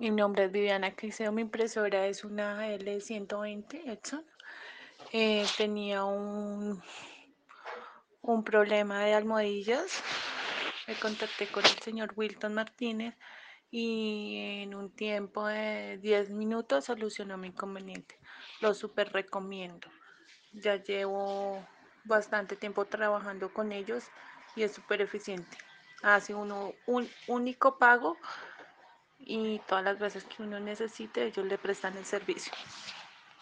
Mi nombre es Viviana Caicedo, mi impresora es una L120 Epson. Eh, tenía un, un problema de almohadillas. Me contacté con el señor Wilton Martínez y en un tiempo de 10 minutos solucionó mi inconveniente. Lo super recomiendo. Ya llevo bastante tiempo trabajando con ellos y es súper eficiente. Hace uno un único pago y todas las veces que uno necesite ellos le prestan el servicio.